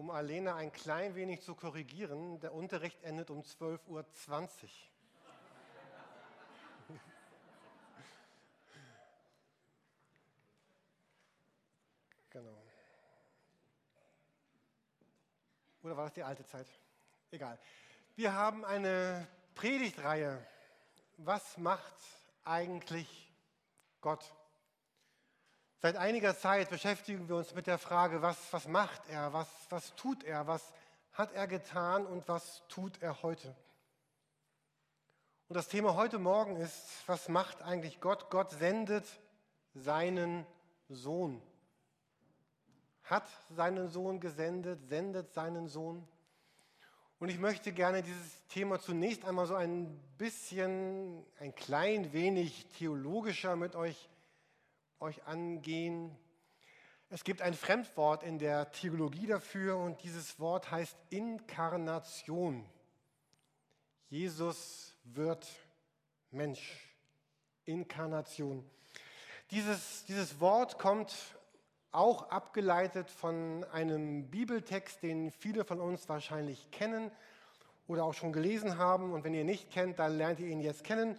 Um Alena ein klein wenig zu korrigieren, der Unterricht endet um 12.20 Uhr. genau. Oder war das die alte Zeit? Egal. Wir haben eine Predigtreihe. Was macht eigentlich Gott? Seit einiger Zeit beschäftigen wir uns mit der Frage, was, was macht er, was, was tut er, was hat er getan und was tut er heute. Und das Thema heute Morgen ist, was macht eigentlich Gott? Gott sendet seinen Sohn. Hat seinen Sohn gesendet, sendet seinen Sohn. Und ich möchte gerne dieses Thema zunächst einmal so ein bisschen, ein klein wenig theologischer mit euch euch angehen. Es gibt ein Fremdwort in der Theologie dafür und dieses Wort heißt Inkarnation. Jesus wird Mensch. Inkarnation. Dieses, dieses Wort kommt auch abgeleitet von einem Bibeltext, den viele von uns wahrscheinlich kennen oder auch schon gelesen haben. Und wenn ihr nicht kennt, dann lernt ihr ihn jetzt kennen.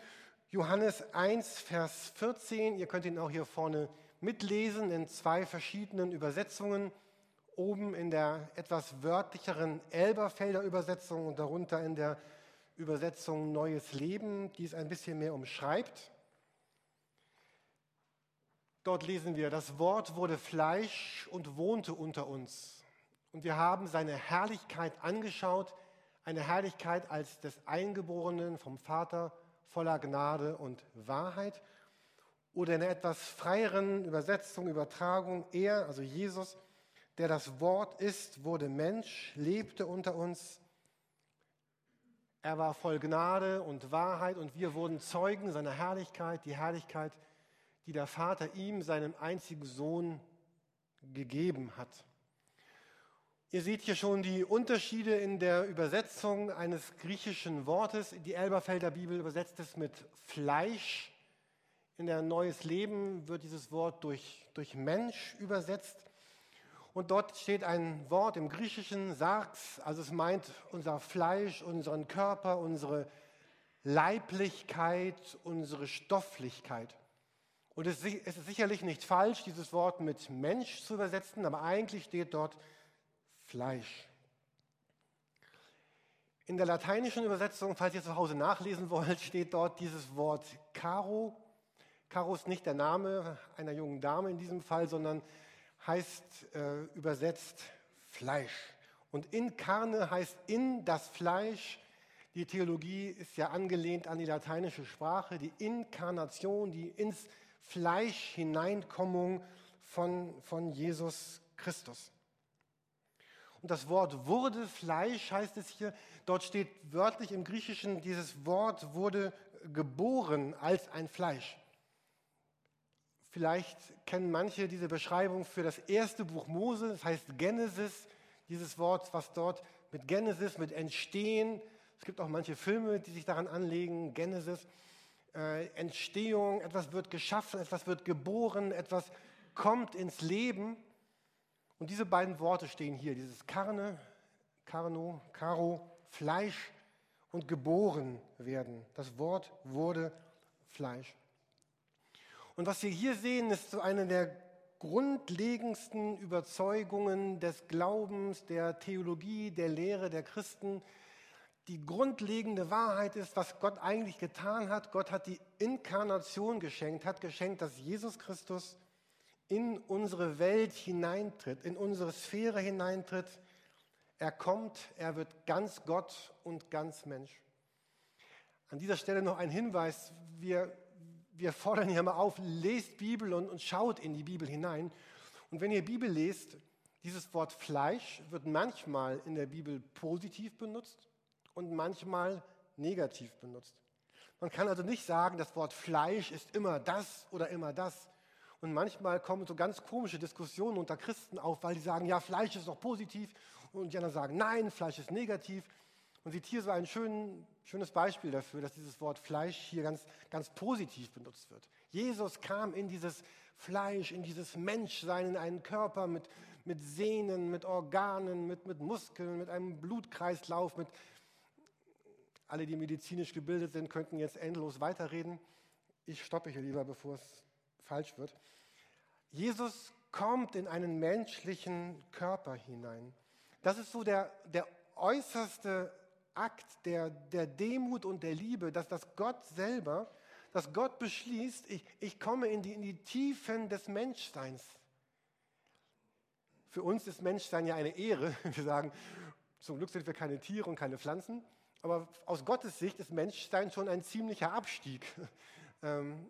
Johannes 1, Vers 14. Ihr könnt ihn auch hier vorne mitlesen in zwei verschiedenen Übersetzungen. Oben in der etwas wörtlicheren Elberfelder Übersetzung und darunter in der Übersetzung Neues Leben, die es ein bisschen mehr umschreibt. Dort lesen wir, das Wort wurde Fleisch und wohnte unter uns. Und wir haben seine Herrlichkeit angeschaut, eine Herrlichkeit als des Eingeborenen vom Vater voller Gnade und Wahrheit. Oder in einer etwas freieren Übersetzung, Übertragung, er, also Jesus, der das Wort ist, wurde Mensch, lebte unter uns. Er war voll Gnade und Wahrheit und wir wurden Zeugen seiner Herrlichkeit, die Herrlichkeit, die der Vater ihm, seinem einzigen Sohn, gegeben hat. Ihr seht hier schon die Unterschiede in der Übersetzung eines griechischen Wortes. Die Elberfelder Bibel übersetzt es mit Fleisch. In der Neues Leben wird dieses Wort durch, durch Mensch übersetzt. Und dort steht ein Wort im Griechischen, Sarx, also es meint unser Fleisch, unseren Körper, unsere Leiblichkeit, unsere Stofflichkeit. Und es ist sicherlich nicht falsch, dieses Wort mit Mensch zu übersetzen, aber eigentlich steht dort Fleisch. In der lateinischen Übersetzung, falls ihr zu Hause nachlesen wollt, steht dort dieses Wort Caro. Caro ist nicht der Name einer jungen Dame in diesem Fall, sondern heißt äh, übersetzt Fleisch. Und incarne heißt in das Fleisch. Die Theologie ist ja angelehnt an die lateinische Sprache, die Inkarnation, die ins Fleisch Hineinkommung von, von Jesus Christus. Und das Wort wurde Fleisch heißt es hier. Dort steht wörtlich im Griechischen, dieses Wort wurde geboren als ein Fleisch. Vielleicht kennen manche diese Beschreibung für das erste Buch Mose, das heißt Genesis, dieses Wort, was dort mit Genesis, mit Entstehen, es gibt auch manche Filme, die sich daran anlegen, Genesis, äh, Entstehung, etwas wird geschaffen, etwas wird geboren, etwas kommt ins Leben. Und diese beiden Worte stehen hier, dieses Karne, Karno, Karo, Fleisch und geboren werden. Das Wort wurde Fleisch. Und was wir hier sehen, ist so eine der grundlegendsten Überzeugungen des Glaubens, der Theologie, der Lehre der Christen. Die grundlegende Wahrheit ist, was Gott eigentlich getan hat. Gott hat die Inkarnation geschenkt, hat geschenkt, dass Jesus Christus in unsere Welt hineintritt, in unsere Sphäre hineintritt. Er kommt, er wird ganz Gott und ganz Mensch. An dieser Stelle noch ein Hinweis. Wir, wir fordern hier mal auf, lest Bibel und, und schaut in die Bibel hinein. Und wenn ihr Bibel lest, dieses Wort Fleisch wird manchmal in der Bibel positiv benutzt und manchmal negativ benutzt. Man kann also nicht sagen, das Wort Fleisch ist immer das oder immer das. Und manchmal kommen so ganz komische Diskussionen unter Christen auf, weil die sagen, ja, Fleisch ist doch positiv. Und die anderen sagen, nein, Fleisch ist negativ. Und sieht hier so ein schön, schönes Beispiel dafür, dass dieses Wort Fleisch hier ganz, ganz positiv benutzt wird. Jesus kam in dieses Fleisch, in dieses Menschsein, in einen Körper mit, mit Sehnen, mit Organen, mit, mit Muskeln, mit einem Blutkreislauf, mit alle, die medizinisch gebildet sind, könnten jetzt endlos weiterreden. Ich stoppe hier lieber, bevor es falsch wird. Jesus kommt in einen menschlichen Körper hinein. Das ist so der, der äußerste Akt der, der Demut und der Liebe, dass das Gott selber, dass Gott beschließt, ich, ich komme in die, in die Tiefen des Menschseins. Für uns ist Menschsein ja eine Ehre. Wir sagen, zum Glück sind wir keine Tiere und keine Pflanzen. Aber aus Gottes Sicht ist Menschsein schon ein ziemlicher Abstieg. Ähm,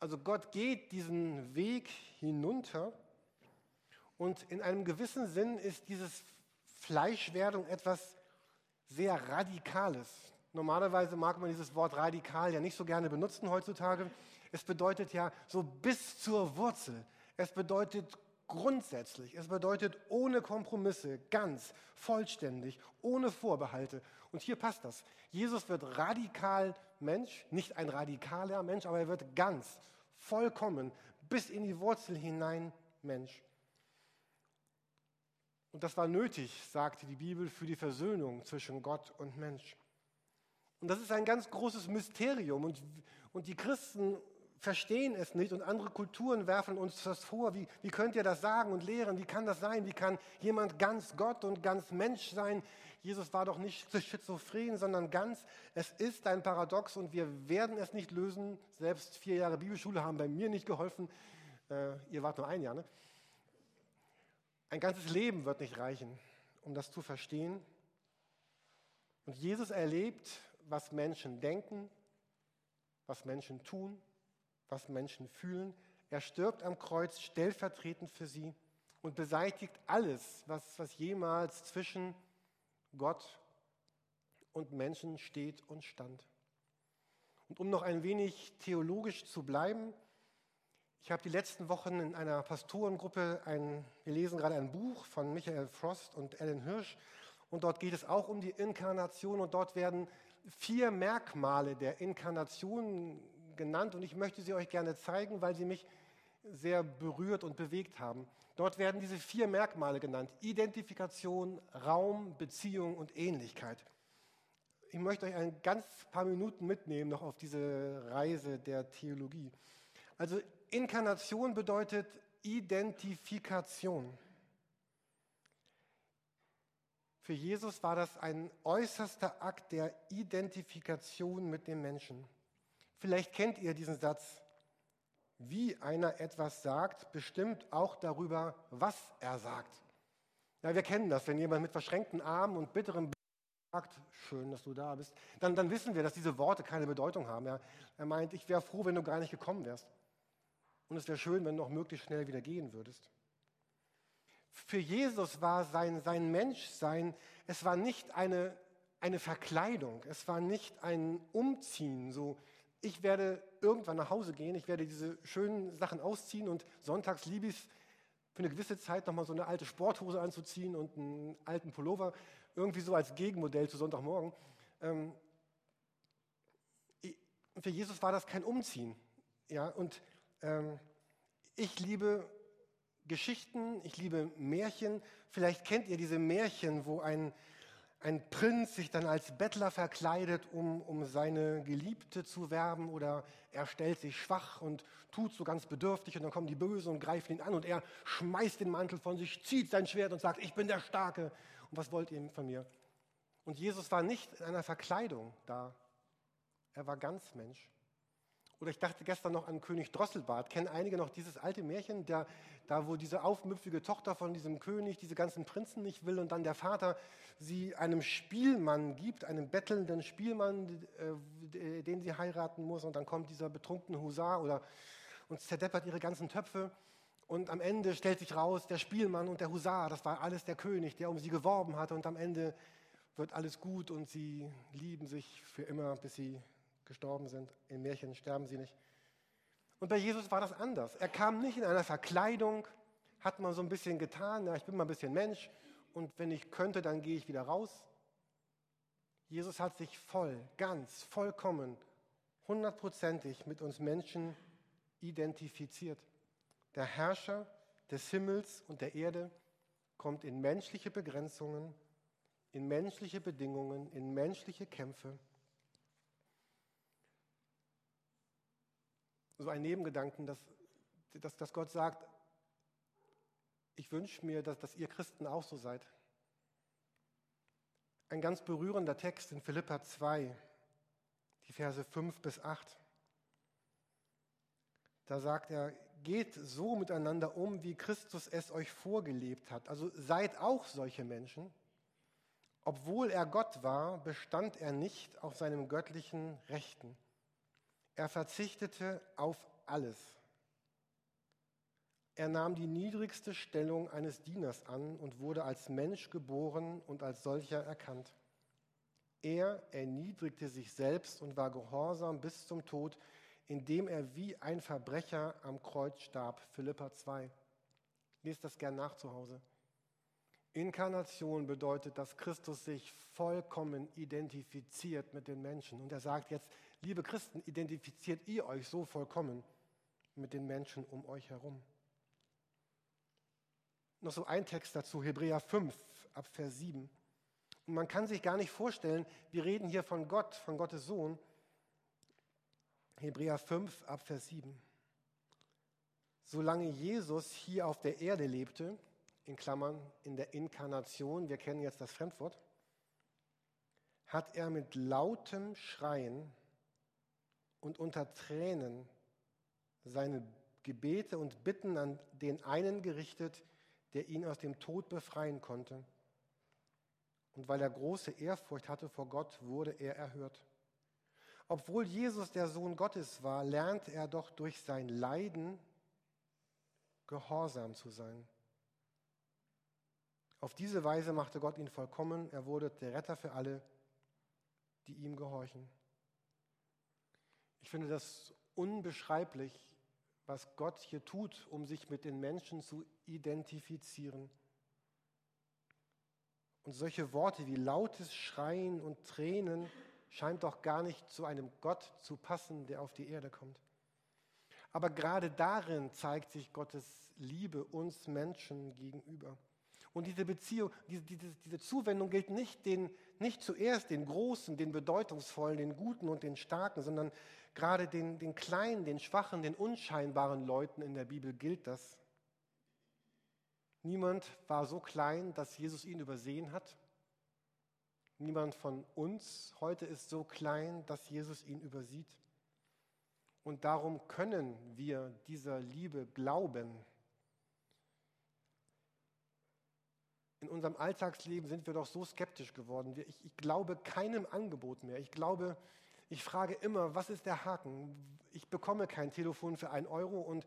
also Gott geht diesen Weg hinunter und in einem gewissen Sinn ist dieses Fleischwerdung etwas sehr Radikales. Normalerweise mag man dieses Wort radikal ja nicht so gerne benutzen heutzutage. Es bedeutet ja so bis zur Wurzel. Es bedeutet grundsätzlich. Es bedeutet ohne Kompromisse, ganz, vollständig, ohne Vorbehalte. Und hier passt das. Jesus wird radikal Mensch, nicht ein radikaler Mensch, aber er wird ganz, vollkommen, bis in die Wurzel hinein Mensch. Und das war nötig, sagte die Bibel, für die Versöhnung zwischen Gott und Mensch. Und das ist ein ganz großes Mysterium. Und, und die Christen verstehen es nicht und andere Kulturen werfen uns das vor. Wie, wie könnt ihr das sagen und lehren? Wie kann das sein? Wie kann jemand ganz Gott und ganz Mensch sein? Jesus war doch nicht schizophren, sondern ganz. Es ist ein Paradox und wir werden es nicht lösen. Selbst vier Jahre Bibelschule haben bei mir nicht geholfen. Äh, ihr wart nur ein Jahr, ne? Ein ganzes Leben wird nicht reichen, um das zu verstehen. Und Jesus erlebt, was Menschen denken, was Menschen tun, was Menschen fühlen. Er stirbt am Kreuz stellvertretend für sie und beseitigt alles, was, was jemals zwischen Gott und Menschen steht und stand. Und um noch ein wenig theologisch zu bleiben, ich habe die letzten Wochen in einer Pastorengruppe, ein, wir lesen gerade ein Buch von Michael Frost und Ellen Hirsch, und dort geht es auch um die Inkarnation und dort werden vier Merkmale der Inkarnation genannt und ich möchte sie euch gerne zeigen, weil sie mich sehr berührt und bewegt haben. Dort werden diese vier Merkmale genannt. Identifikation, Raum, Beziehung und Ähnlichkeit. Ich möchte euch ein ganz paar Minuten mitnehmen noch auf diese Reise der Theologie. Also Inkarnation bedeutet Identifikation. Für Jesus war das ein äußerster Akt der Identifikation mit dem Menschen. Vielleicht kennt ihr diesen Satz, wie einer etwas sagt, bestimmt auch darüber, was er sagt. Ja, wir kennen das, wenn jemand mit verschränkten Armen und bitterem Blick sagt, schön, dass du da bist, dann, dann wissen wir, dass diese Worte keine Bedeutung haben. Ja. Er meint, ich wäre froh, wenn du gar nicht gekommen wärst. Und es wäre schön, wenn du auch möglichst schnell wieder gehen würdest. Für Jesus war sein, sein Menschsein, es war nicht eine, eine Verkleidung, es war nicht ein Umziehen, so ich werde irgendwann nach Hause gehen, ich werde diese schönen Sachen ausziehen und sonntags liebe ich es, für eine gewisse Zeit nochmal so eine alte Sporthose anzuziehen und einen alten Pullover, irgendwie so als Gegenmodell zu Sonntagmorgen. Ähm, für Jesus war das kein Umziehen. Ja, und ähm, ich liebe Geschichten, ich liebe Märchen. Vielleicht kennt ihr diese Märchen, wo ein, ein Prinz sich dann als Bettler verkleidet, um, um seine Geliebte zu werben, oder er stellt sich schwach und tut so ganz bedürftig, und dann kommen die Bösen und greifen ihn an, und er schmeißt den Mantel von sich, zieht sein Schwert und sagt, ich bin der Starke, und was wollt ihr von mir? Und Jesus war nicht in einer Verkleidung da, er war ganz Mensch. Oder ich dachte gestern noch an König Drosselbart. Kennen einige noch dieses alte Märchen, der, da wo diese aufmüpfige Tochter von diesem König diese ganzen Prinzen nicht will und dann der Vater sie einem Spielmann gibt, einem bettelnden Spielmann, äh, den sie heiraten muss. Und dann kommt dieser betrunkene Husar oder, und zerdeppert ihre ganzen Töpfe. Und am Ende stellt sich raus, der Spielmann und der Husar, das war alles der König, der um sie geworben hatte. Und am Ende wird alles gut und sie lieben sich für immer, bis sie gestorben sind. Im Märchen sterben sie nicht. Und bei Jesus war das anders. Er kam nicht in einer Verkleidung, hat mal so ein bisschen getan, ja, ich bin mal ein bisschen Mensch und wenn ich könnte, dann gehe ich wieder raus. Jesus hat sich voll, ganz, vollkommen, hundertprozentig mit uns Menschen identifiziert. Der Herrscher des Himmels und der Erde kommt in menschliche Begrenzungen, in menschliche Bedingungen, in menschliche Kämpfe. So ein Nebengedanken, dass, dass, dass Gott sagt, ich wünsche mir, dass, dass ihr Christen auch so seid. Ein ganz berührender Text in Philippa 2, die Verse 5 bis 8. Da sagt er, geht so miteinander um, wie Christus es euch vorgelebt hat. Also seid auch solche Menschen. Obwohl er Gott war, bestand er nicht auf seinem göttlichen Rechten. Er verzichtete auf alles. Er nahm die niedrigste Stellung eines Dieners an und wurde als Mensch geboren und als solcher erkannt. Er erniedrigte sich selbst und war gehorsam bis zum Tod, indem er wie ein Verbrecher am Kreuz starb. Philippa 2. Lest das gern nach zu Hause. Inkarnation bedeutet, dass Christus sich vollkommen identifiziert mit den Menschen. Und er sagt jetzt, liebe Christen, identifiziert ihr euch so vollkommen mit den Menschen um euch herum. Noch so ein Text dazu, Hebräer 5, ab Vers 7. Und man kann sich gar nicht vorstellen, wir reden hier von Gott, von Gottes Sohn. Hebräer 5, ab Vers 7. Solange Jesus hier auf der Erde lebte, in Klammern in der Inkarnation, wir kennen jetzt das Fremdwort, hat er mit lautem Schreien und unter Tränen seine Gebete und Bitten an den einen gerichtet, der ihn aus dem Tod befreien konnte. Und weil er große Ehrfurcht hatte vor Gott, wurde er erhört. Obwohl Jesus der Sohn Gottes war, lernte er doch durch sein Leiden gehorsam zu sein. Auf diese Weise machte Gott ihn vollkommen. Er wurde der Retter für alle, die ihm gehorchen. Ich finde das unbeschreiblich, was Gott hier tut, um sich mit den Menschen zu identifizieren. Und solche Worte wie lautes Schreien und Tränen scheint doch gar nicht zu einem Gott zu passen, der auf die Erde kommt. Aber gerade darin zeigt sich Gottes Liebe uns Menschen gegenüber. Und diese Beziehung, diese, diese, diese Zuwendung gilt nicht, den, nicht zuerst den Großen, den Bedeutungsvollen, den Guten und den Starken, sondern gerade den, den Kleinen, den Schwachen, den unscheinbaren Leuten in der Bibel gilt das. Niemand war so klein, dass Jesus ihn übersehen hat. Niemand von uns heute ist so klein, dass Jesus ihn übersieht. Und darum können wir dieser Liebe glauben. In unserem Alltagsleben sind wir doch so skeptisch geworden. Ich, ich glaube keinem Angebot mehr. Ich glaube, ich frage immer, was ist der Haken? Ich bekomme kein Telefon für einen Euro und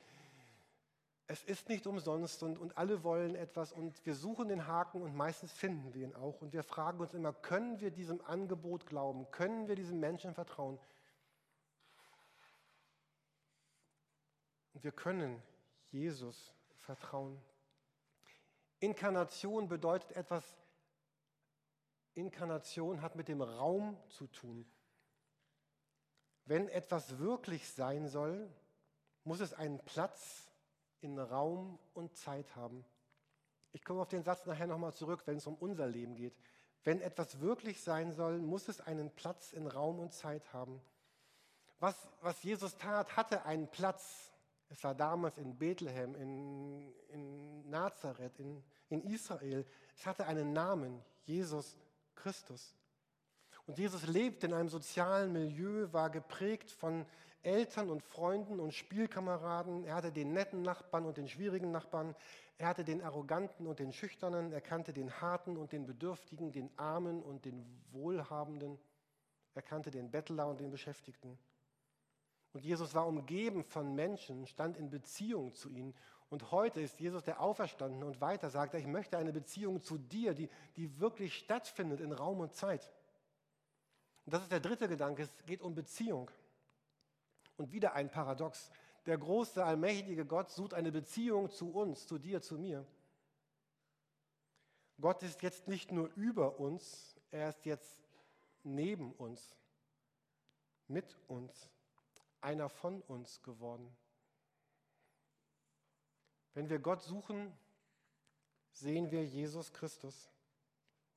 es ist nicht umsonst und, und alle wollen etwas und wir suchen den Haken und meistens finden wir ihn auch. Und wir fragen uns immer, können wir diesem Angebot glauben? Können wir diesem Menschen vertrauen? Und wir können Jesus vertrauen. Inkarnation bedeutet etwas, Inkarnation hat mit dem Raum zu tun. Wenn etwas wirklich sein soll, muss es einen Platz in Raum und Zeit haben. Ich komme auf den Satz nachher nochmal zurück, wenn es um unser Leben geht. Wenn etwas wirklich sein soll, muss es einen Platz in Raum und Zeit haben. Was, was Jesus tat, hatte einen Platz. Es war damals in Bethlehem, in, in Nazareth, in, in Israel. Es hatte einen Namen, Jesus Christus. Und Jesus lebte in einem sozialen Milieu, war geprägt von Eltern und Freunden und Spielkameraden. Er hatte den netten Nachbarn und den schwierigen Nachbarn. Er hatte den Arroganten und den Schüchternen. Er kannte den Harten und den Bedürftigen, den Armen und den Wohlhabenden. Er kannte den Bettler und den Beschäftigten. Und Jesus war umgeben von Menschen, stand in Beziehung zu ihnen. Und heute ist Jesus der Auferstandene und weiter sagt er, ich möchte eine Beziehung zu dir, die, die wirklich stattfindet in Raum und Zeit. Und das ist der dritte Gedanke, es geht um Beziehung. Und wieder ein Paradox. Der große, allmächtige Gott sucht eine Beziehung zu uns, zu dir, zu mir. Gott ist jetzt nicht nur über uns, er ist jetzt neben uns, mit uns, einer von uns geworden. Wenn wir Gott suchen, sehen wir Jesus Christus.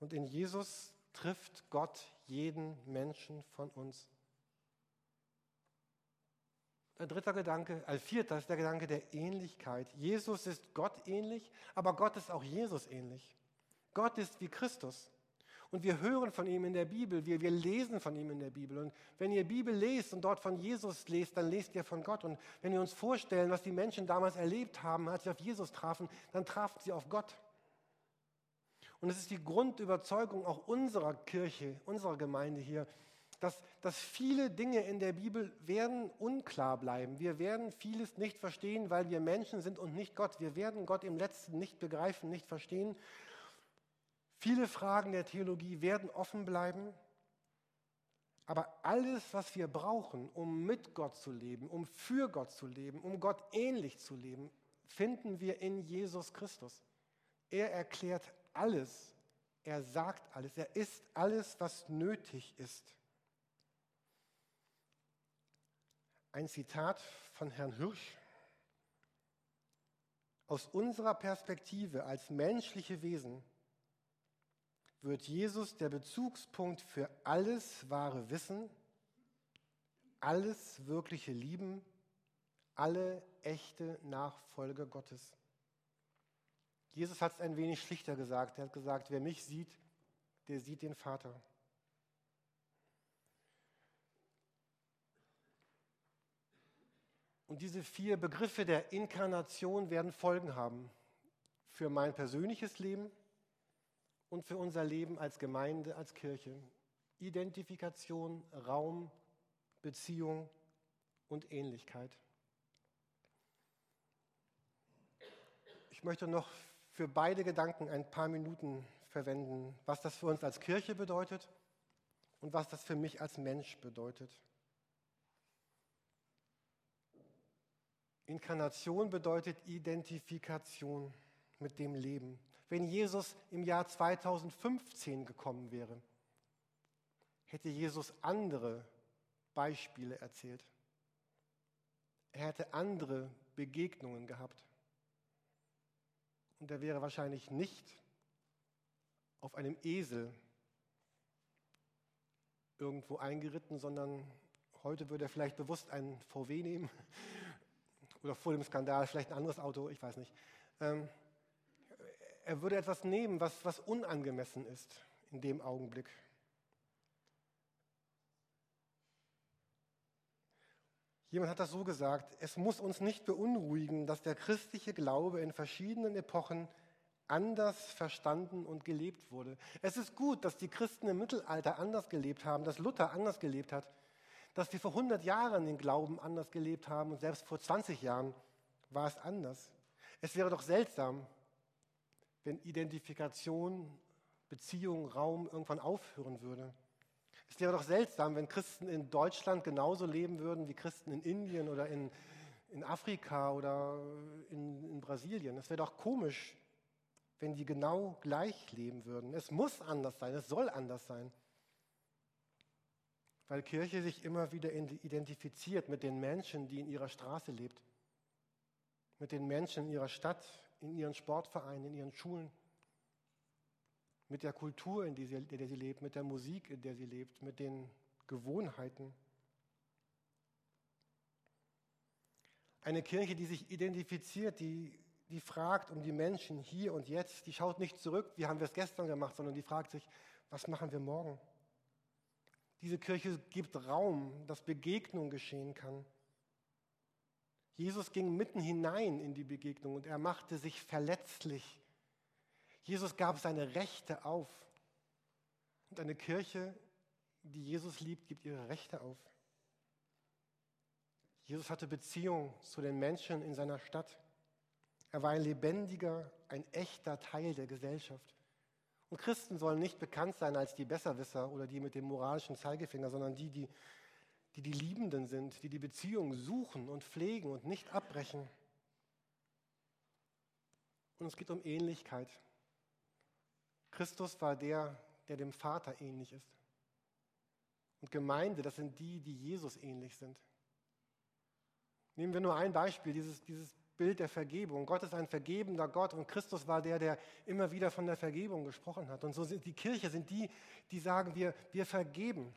Und in Jesus trifft Gott jeden Menschen von uns. Ein dritter Gedanke, als vierter ist der Gedanke der Ähnlichkeit. Jesus ist Gott ähnlich, aber Gott ist auch Jesus ähnlich. Gott ist wie Christus. Und wir hören von ihm in der Bibel, wir, wir lesen von ihm in der Bibel. Und wenn ihr Bibel lest und dort von Jesus lest, dann lest ihr von Gott. Und wenn wir uns vorstellen, was die Menschen damals erlebt haben, als sie auf Jesus trafen, dann trafen sie auf Gott. Und es ist die Grundüberzeugung auch unserer Kirche, unserer Gemeinde hier, dass, dass viele Dinge in der Bibel werden unklar bleiben. Wir werden vieles nicht verstehen, weil wir Menschen sind und nicht Gott. Wir werden Gott im letzten nicht begreifen, nicht verstehen. Viele Fragen der Theologie werden offen bleiben. Aber alles, was wir brauchen, um mit Gott zu leben, um für Gott zu leben, um Gott ähnlich zu leben, finden wir in Jesus Christus. Er erklärt alles. Er sagt alles. Er ist alles, was nötig ist. Ein Zitat von Herrn Hirsch. Aus unserer Perspektive als menschliche Wesen wird Jesus der Bezugspunkt für alles wahre Wissen, alles wirkliche Lieben, alle echte Nachfolge Gottes. Jesus hat es ein wenig schlichter gesagt. Er hat gesagt, wer mich sieht, der sieht den Vater. Und diese vier Begriffe der Inkarnation werden Folgen haben für mein persönliches Leben und für unser Leben als Gemeinde, als Kirche. Identifikation, Raum, Beziehung und Ähnlichkeit. Ich möchte noch für beide Gedanken ein paar Minuten verwenden, was das für uns als Kirche bedeutet und was das für mich als Mensch bedeutet. Inkarnation bedeutet Identifikation mit dem Leben. Wenn Jesus im Jahr 2015 gekommen wäre, hätte Jesus andere Beispiele erzählt. Er hätte andere Begegnungen gehabt. Und er wäre wahrscheinlich nicht auf einem Esel irgendwo eingeritten, sondern heute würde er vielleicht bewusst einen VW nehmen oder vor dem Skandal vielleicht ein anderes Auto, ich weiß nicht. Er würde etwas nehmen, was, was unangemessen ist in dem Augenblick. Jemand hat das so gesagt, es muss uns nicht beunruhigen, dass der christliche Glaube in verschiedenen Epochen anders verstanden und gelebt wurde. Es ist gut, dass die Christen im Mittelalter anders gelebt haben, dass Luther anders gelebt hat dass wir vor 100 Jahren den Glauben anders gelebt haben und selbst vor 20 Jahren war es anders. Es wäre doch seltsam, wenn Identifikation, Beziehung, Raum irgendwann aufhören würde. Es wäre doch seltsam, wenn Christen in Deutschland genauso leben würden wie Christen in Indien oder in, in Afrika oder in, in Brasilien. Es wäre doch komisch, wenn die genau gleich leben würden. Es muss anders sein, es soll anders sein weil Kirche sich immer wieder identifiziert mit den Menschen, die in ihrer Straße lebt, mit den Menschen in ihrer Stadt, in ihren Sportvereinen, in ihren Schulen, mit der Kultur, in der sie, in der sie lebt, mit der Musik, in der sie lebt, mit den Gewohnheiten. Eine Kirche, die sich identifiziert, die, die fragt um die Menschen hier und jetzt, die schaut nicht zurück, wie haben wir es gestern gemacht, sondern die fragt sich, was machen wir morgen? Diese Kirche gibt Raum, dass Begegnung geschehen kann. Jesus ging mitten hinein in die Begegnung und er machte sich verletzlich. Jesus gab seine Rechte auf. Und eine Kirche, die Jesus liebt, gibt ihre Rechte auf. Jesus hatte Beziehung zu den Menschen in seiner Stadt. Er war ein lebendiger, ein echter Teil der Gesellschaft. Und Christen sollen nicht bekannt sein als die Besserwisser oder die mit dem moralischen Zeigefinger, sondern die, die die, die Liebenden sind, die die Beziehung suchen und pflegen und nicht abbrechen. Und es geht um Ähnlichkeit. Christus war der, der dem Vater ähnlich ist. Und Gemeinde, das sind die, die Jesus ähnlich sind. Nehmen wir nur ein Beispiel, dieses, dieses Bild der Vergebung. Gott ist ein vergebender Gott und Christus war der, der immer wieder von der Vergebung gesprochen hat. Und so sind die Kirche, sind die, die sagen, wir, wir vergeben.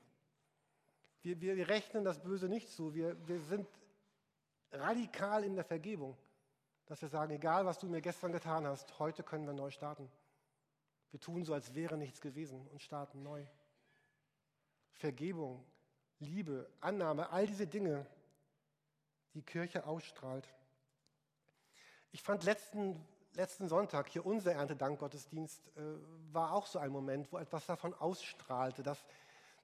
Wir, wir, rechnen das Böse nicht zu. Wir, wir sind radikal in der Vergebung, dass wir sagen, egal was du mir gestern getan hast, heute können wir neu starten. Wir tun so, als wäre nichts gewesen und starten neu. Vergebung, Liebe, Annahme, all diese Dinge, die Kirche ausstrahlt. Ich fand letzten, letzten Sonntag hier unser Erntedankgottesdienst äh, war auch so ein Moment, wo etwas davon ausstrahlte, dass,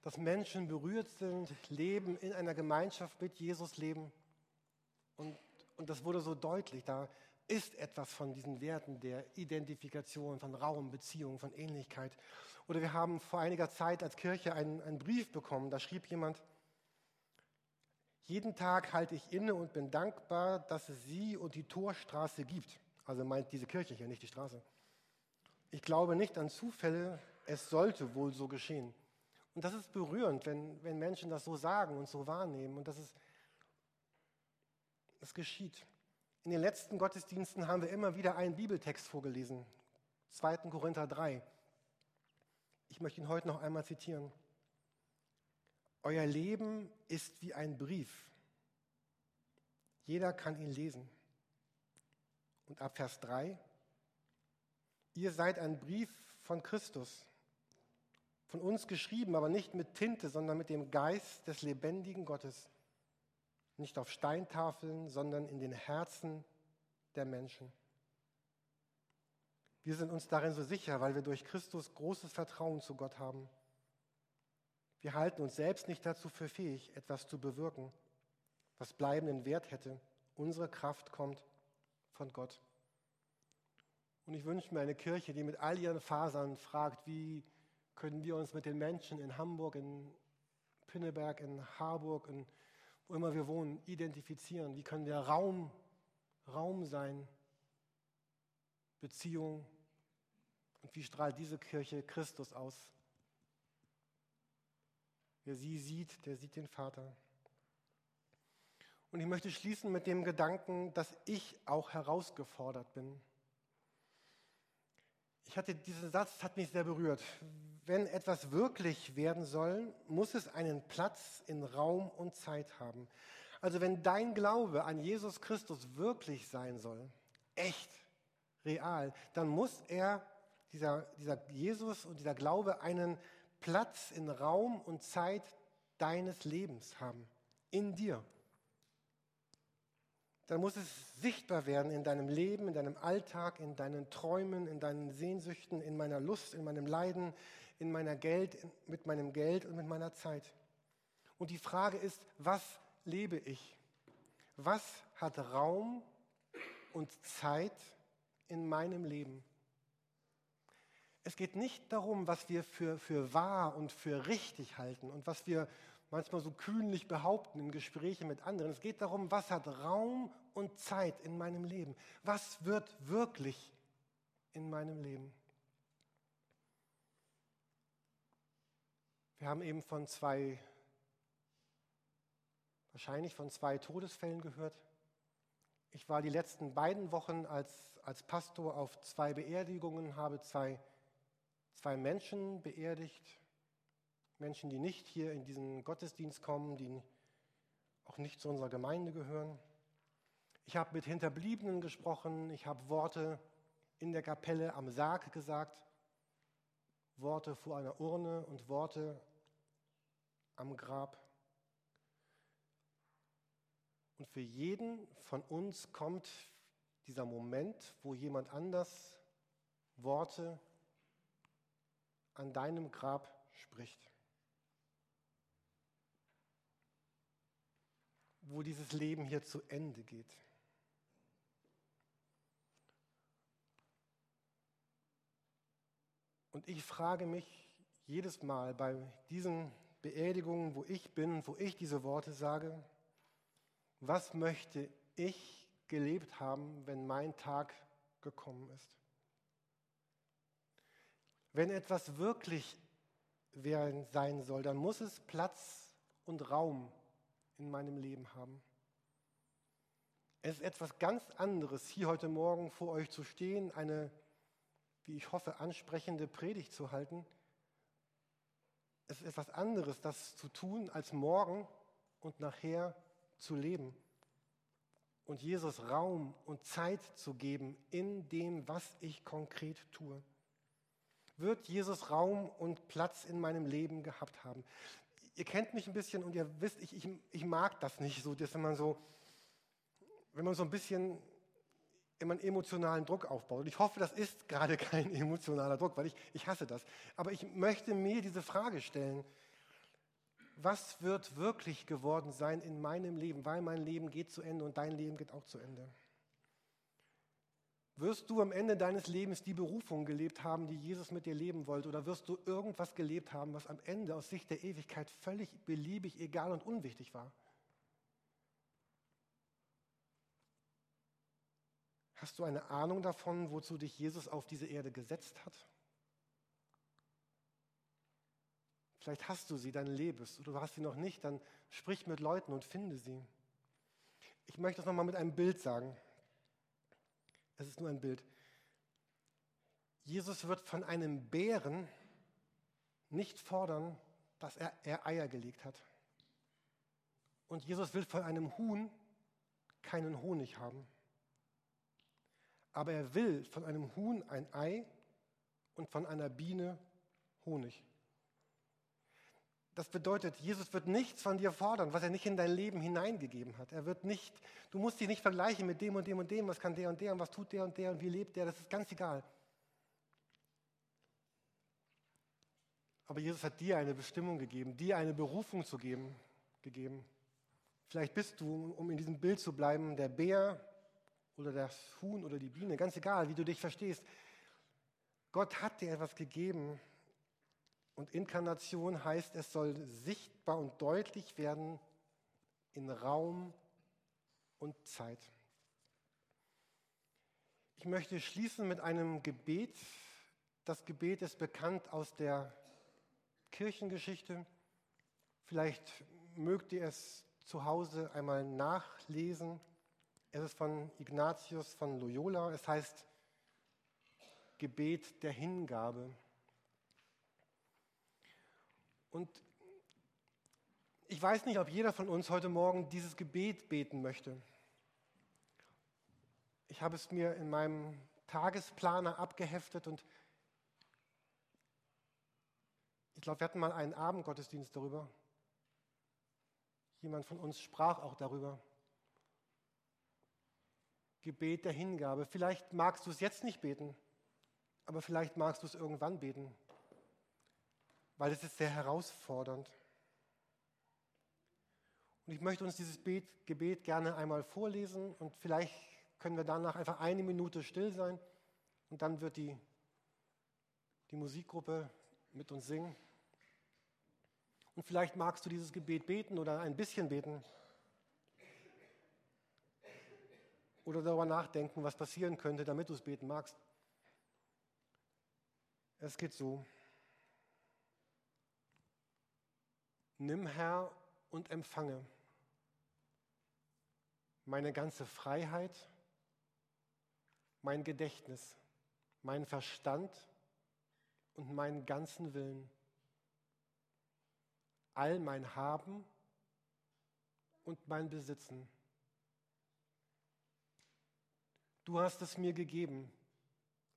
dass Menschen berührt sind, leben, in einer Gemeinschaft mit Jesus leben. Und, und das wurde so deutlich. Da ist etwas von diesen Werten der Identifikation, von Raum, Beziehung, von Ähnlichkeit. Oder wir haben vor einiger Zeit als Kirche einen, einen Brief bekommen, da schrieb jemand, jeden Tag halte ich inne und bin dankbar, dass es sie und die Torstraße gibt. Also meint diese Kirche hier, nicht die Straße. Ich glaube nicht an Zufälle, es sollte wohl so geschehen. Und das ist berührend, wenn, wenn Menschen das so sagen und so wahrnehmen. Und das ist, das geschieht. In den letzten Gottesdiensten haben wir immer wieder einen Bibeltext vorgelesen, 2. Korinther 3. Ich möchte ihn heute noch einmal zitieren. Euer Leben ist wie ein Brief. Jeder kann ihn lesen. Und ab Vers 3, ihr seid ein Brief von Christus, von uns geschrieben, aber nicht mit Tinte, sondern mit dem Geist des lebendigen Gottes. Nicht auf Steintafeln, sondern in den Herzen der Menschen. Wir sind uns darin so sicher, weil wir durch Christus großes Vertrauen zu Gott haben. Wir halten uns selbst nicht dazu für fähig, etwas zu bewirken, was bleibenden Wert hätte. Unsere Kraft kommt von Gott. Und ich wünsche mir eine Kirche, die mit all ihren Fasern fragt, wie können wir uns mit den Menschen in Hamburg, in Pinneberg, in Harburg, in, wo immer wir wohnen, identifizieren. Wie können wir Raum, Raum sein, Beziehung und wie strahlt diese Kirche Christus aus? Wer sie sieht, der sieht den Vater. Und ich möchte schließen mit dem Gedanken, dass ich auch herausgefordert bin. Ich hatte diesen Satz, hat mich sehr berührt. Wenn etwas wirklich werden soll, muss es einen Platz in Raum und Zeit haben. Also wenn dein Glaube an Jesus Christus wirklich sein soll, echt, real, dann muss er, dieser, dieser Jesus und dieser Glaube, einen Platz in Raum und Zeit deines Lebens haben, in dir. Dann muss es sichtbar werden in deinem Leben, in deinem Alltag, in deinen Träumen, in deinen Sehnsüchten, in meiner Lust, in meinem Leiden, in meiner Geld, mit meinem Geld und mit meiner Zeit. Und die Frage ist, was lebe ich? Was hat Raum und Zeit in meinem Leben? Es geht nicht darum, was wir für, für wahr und für richtig halten und was wir manchmal so kühnlich behaupten in Gesprächen mit anderen. Es geht darum, was hat Raum und Zeit in meinem Leben? Was wird wirklich in meinem Leben? Wir haben eben von zwei, wahrscheinlich von zwei Todesfällen gehört. Ich war die letzten beiden Wochen als, als Pastor auf zwei Beerdigungen, habe zwei zwei Menschen beerdigt, Menschen, die nicht hier in diesen Gottesdienst kommen, die auch nicht zu unserer Gemeinde gehören. Ich habe mit Hinterbliebenen gesprochen, ich habe Worte in der Kapelle am Sarg gesagt, Worte vor einer Urne und Worte am Grab. Und für jeden von uns kommt dieser Moment, wo jemand anders Worte an deinem Grab spricht. Wo dieses Leben hier zu Ende geht. Und ich frage mich jedes Mal bei diesen Beerdigungen, wo ich bin, wo ich diese Worte sage, was möchte ich gelebt haben, wenn mein Tag gekommen ist? Wenn etwas wirklich sein soll, dann muss es Platz und Raum in meinem Leben haben. Es ist etwas ganz anderes, hier heute Morgen vor euch zu stehen, eine, wie ich hoffe, ansprechende Predigt zu halten. Es ist etwas anderes, das zu tun, als morgen und nachher zu leben. Und Jesus Raum und Zeit zu geben in dem, was ich konkret tue. Wird Jesus Raum und Platz in meinem Leben gehabt haben? Ihr kennt mich ein bisschen und ihr wisst, ich, ich, ich mag das nicht so, dass man so wenn man so ein bisschen immer einen emotionalen Druck aufbaut. Und ich hoffe, das ist gerade kein emotionaler Druck, weil ich, ich hasse das. Aber ich möchte mir diese Frage stellen, was wird wirklich geworden sein in meinem Leben, weil mein Leben geht zu Ende und dein Leben geht auch zu Ende. Wirst du am Ende deines Lebens die Berufung gelebt haben, die Jesus mit dir leben wollte, oder wirst du irgendwas gelebt haben, was am Ende aus Sicht der Ewigkeit völlig beliebig, egal und unwichtig war? Hast du eine Ahnung davon, wozu dich Jesus auf diese Erde gesetzt hat? Vielleicht hast du sie, dann lebst, oder du hast sie noch nicht, dann sprich mit Leuten und finde sie. Ich möchte das nochmal mit einem Bild sagen. Es ist nur ein Bild. Jesus wird von einem Bären nicht fordern, dass er, er Eier gelegt hat. Und Jesus will von einem Huhn keinen Honig haben aber er will von einem Huhn ein Ei und von einer Biene Honig. Das bedeutet, Jesus wird nichts von dir fordern, was er nicht in dein Leben hineingegeben hat. Er wird nicht, du musst dich nicht vergleichen mit dem und dem und dem, was kann der und der und was tut der und der und wie lebt der, das ist ganz egal. Aber Jesus hat dir eine Bestimmung gegeben, dir eine Berufung zu geben, gegeben. Vielleicht bist du, um in diesem Bild zu bleiben, der Bär, oder das Huhn oder die Biene, ganz egal, wie du dich verstehst. Gott hat dir etwas gegeben und Inkarnation heißt, es soll sichtbar und deutlich werden in Raum und Zeit. Ich möchte schließen mit einem Gebet. Das Gebet ist bekannt aus der Kirchengeschichte. Vielleicht mögt ihr es zu Hause einmal nachlesen. Es ist von Ignatius von Loyola. Es heißt Gebet der Hingabe. Und ich weiß nicht, ob jeder von uns heute Morgen dieses Gebet beten möchte. Ich habe es mir in meinem Tagesplaner abgeheftet und ich glaube, wir hatten mal einen Abendgottesdienst darüber. Jemand von uns sprach auch darüber. Gebet der Hingabe. Vielleicht magst du es jetzt nicht beten, aber vielleicht magst du es irgendwann beten, weil es ist sehr herausfordernd. Und ich möchte uns dieses Gebet gerne einmal vorlesen und vielleicht können wir danach einfach eine Minute still sein und dann wird die, die Musikgruppe mit uns singen. Und vielleicht magst du dieses Gebet beten oder ein bisschen beten. oder darüber nachdenken, was passieren könnte, damit du es beten magst. Es geht so. Nimm Herr und empfange meine ganze Freiheit, mein Gedächtnis, mein Verstand und meinen ganzen Willen, all mein Haben und mein Besitzen Du hast es mir gegeben.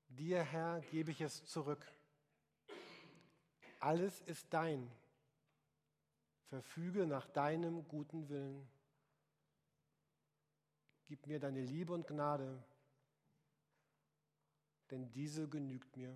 Dir, Herr, gebe ich es zurück. Alles ist dein. Verfüge nach deinem guten Willen. Gib mir deine Liebe und Gnade, denn diese genügt mir.